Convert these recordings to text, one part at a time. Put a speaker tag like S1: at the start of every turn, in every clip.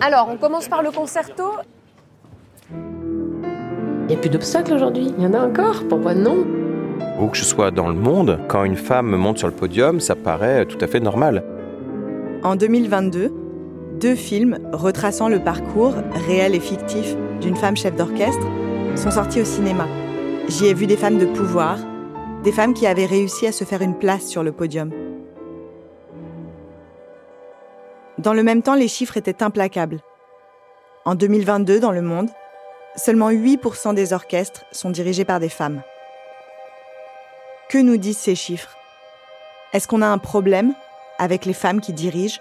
S1: Alors, on commence par le concerto.
S2: Il n'y a plus d'obstacles aujourd'hui. Il y en a encore. Pourquoi non?
S3: Où que je sois dans le monde, quand une femme monte sur le podium, ça paraît tout à fait normal.
S4: En 2022, deux films retraçant le parcours réel et fictif d'une femme chef d'orchestre sont sortis au cinéma. J'y ai vu des femmes de pouvoir, des femmes qui avaient réussi à se faire une place sur le podium. Dans le même temps, les chiffres étaient implacables. En 2022, dans le monde, seulement 8% des orchestres sont dirigés par des femmes. Que nous disent ces chiffres? Est-ce qu'on a un problème avec les femmes qui dirigent?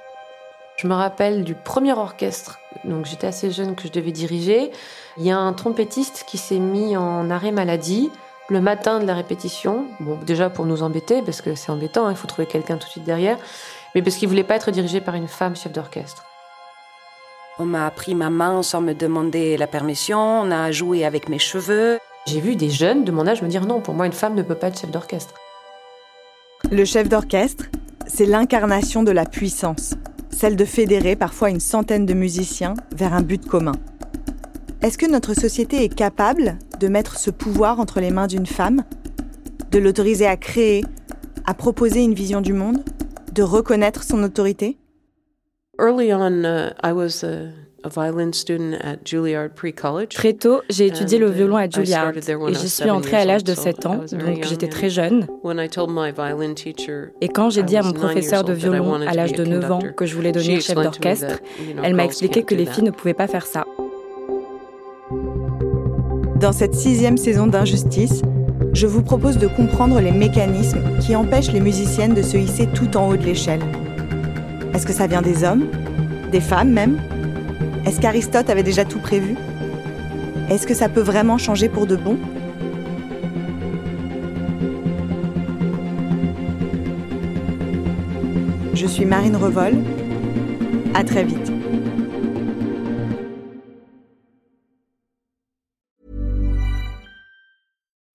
S2: Je me rappelle du premier orchestre, donc j'étais assez jeune que je devais diriger. Il y a un trompettiste qui s'est mis en arrêt maladie le matin de la répétition. Déjà pour nous embêter, parce que c'est embêtant, hein, il faut trouver quelqu'un tout de suite derrière, mais parce qu'il voulait pas être dirigé par une femme chef d'orchestre.
S5: On m'a pris ma main sans me demander la permission, on a joué avec mes cheveux.
S2: J'ai vu des jeunes de mon âge me dire non, pour moi une femme ne peut pas être chef d'orchestre.
S4: Le chef d'orchestre, c'est l'incarnation de la puissance, celle de fédérer parfois une centaine de musiciens vers un but commun. Est-ce que notre société est capable de mettre ce pouvoir entre les mains d'une femme, de l'autoriser à créer, à proposer une vision du monde, de reconnaître son autorité?
S6: Early on, uh, I was a, a violin student at Juilliard Pre-College.
S7: Très tôt, j'ai étudié le
S6: uh,
S7: violon à Juilliard et j'y suis
S6: seven
S7: entrée à l'âge de
S6: old, so
S7: 7 ans,
S6: I was very
S7: donc
S6: young,
S7: j'étais très jeune.
S6: When I told my violin teacher
S7: Et quand j'ai dit à mon professeur de
S6: old that I
S7: violon
S6: wanted
S7: à
S6: to
S7: l'âge de
S6: a
S7: 9 ans
S6: conductor,
S7: que je voulais
S6: she
S7: devenir chef
S6: explained to me
S7: d'orchestre, elle m'a
S6: girls
S7: expliqué que
S6: do
S7: les
S6: that.
S7: filles ne pouvaient pas faire ça.
S4: Dans cette sixième saison d'Injustice, je vous propose de comprendre les mécanismes qui empêchent les musiciennes de se hisser tout en haut de l'échelle. Est-ce que ça vient des hommes? Des femmes même? Est-ce qu'Aristote avait déjà tout prévu? Est-ce que ça peut vraiment changer pour de bon? Je suis Marine Revol. À très vite.